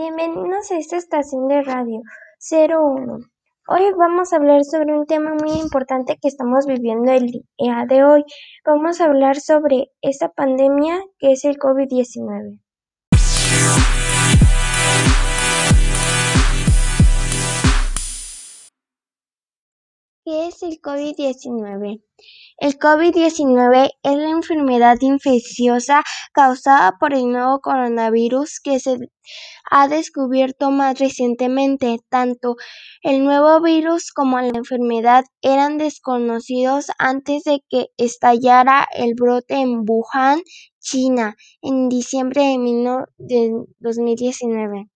Bienvenidos a esta estación de radio 01. Hoy vamos a hablar sobre un tema muy importante que estamos viviendo el día de hoy. Vamos a hablar sobre esta pandemia que es el COVID-19. El COVID-19? El COVID-19 es la enfermedad infecciosa causada por el nuevo coronavirus que se ha descubierto más recientemente. Tanto el nuevo virus como la enfermedad eran desconocidos antes de que estallara el brote en Wuhan, China, en diciembre de 2019.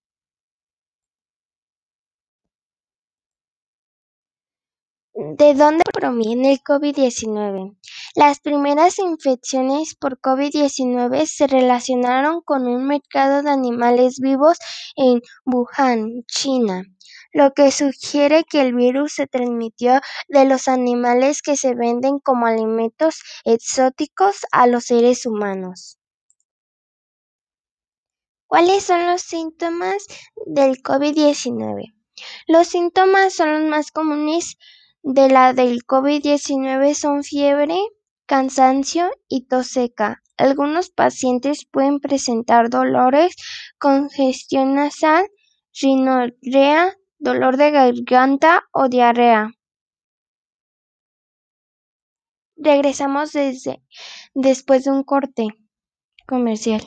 ¿De dónde proviene el COVID-19? Las primeras infecciones por COVID-19 se relacionaron con un mercado de animales vivos en Wuhan, China, lo que sugiere que el virus se transmitió de los animales que se venden como alimentos exóticos a los seres humanos. ¿Cuáles son los síntomas del COVID-19? Los síntomas son los más comunes de la del COVID-19 son fiebre, cansancio y tos seca. Algunos pacientes pueden presentar dolores, congestión nasal, rinorrea, dolor de garganta o diarrea. Regresamos desde, después de un corte comercial.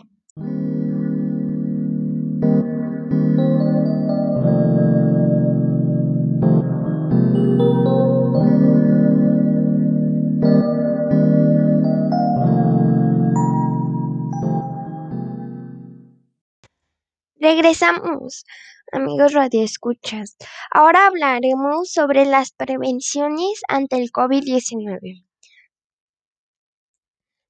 Regresamos, amigos radioescuchas. Ahora hablaremos sobre las prevenciones ante el COVID-19.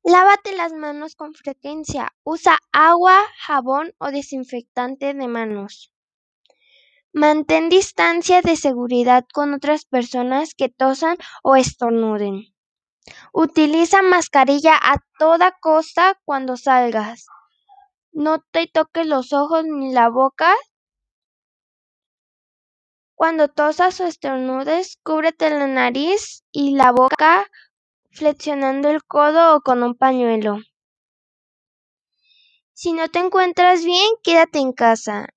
Lávate las manos con frecuencia. Usa agua, jabón o desinfectante de manos. Mantén distancia de seguridad con otras personas que tosan o estornuden. Utiliza mascarilla a toda costa cuando salgas. No te toques los ojos ni la boca. Cuando tosas o estornudes, cúbrete la nariz y la boca flexionando el codo o con un pañuelo. Si no te encuentras bien, quédate en casa.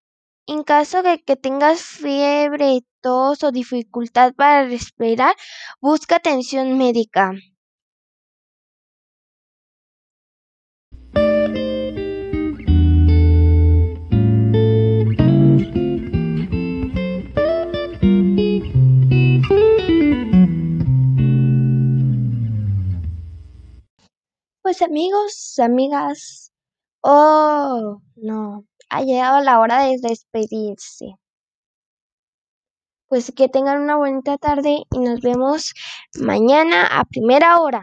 En caso de que tengas fiebre, tos o dificultad para respirar, busca atención médica. Pues amigos, amigas, oh, no, ha llegado la hora de despedirse. Pues que tengan una bonita tarde y nos vemos mañana a primera hora.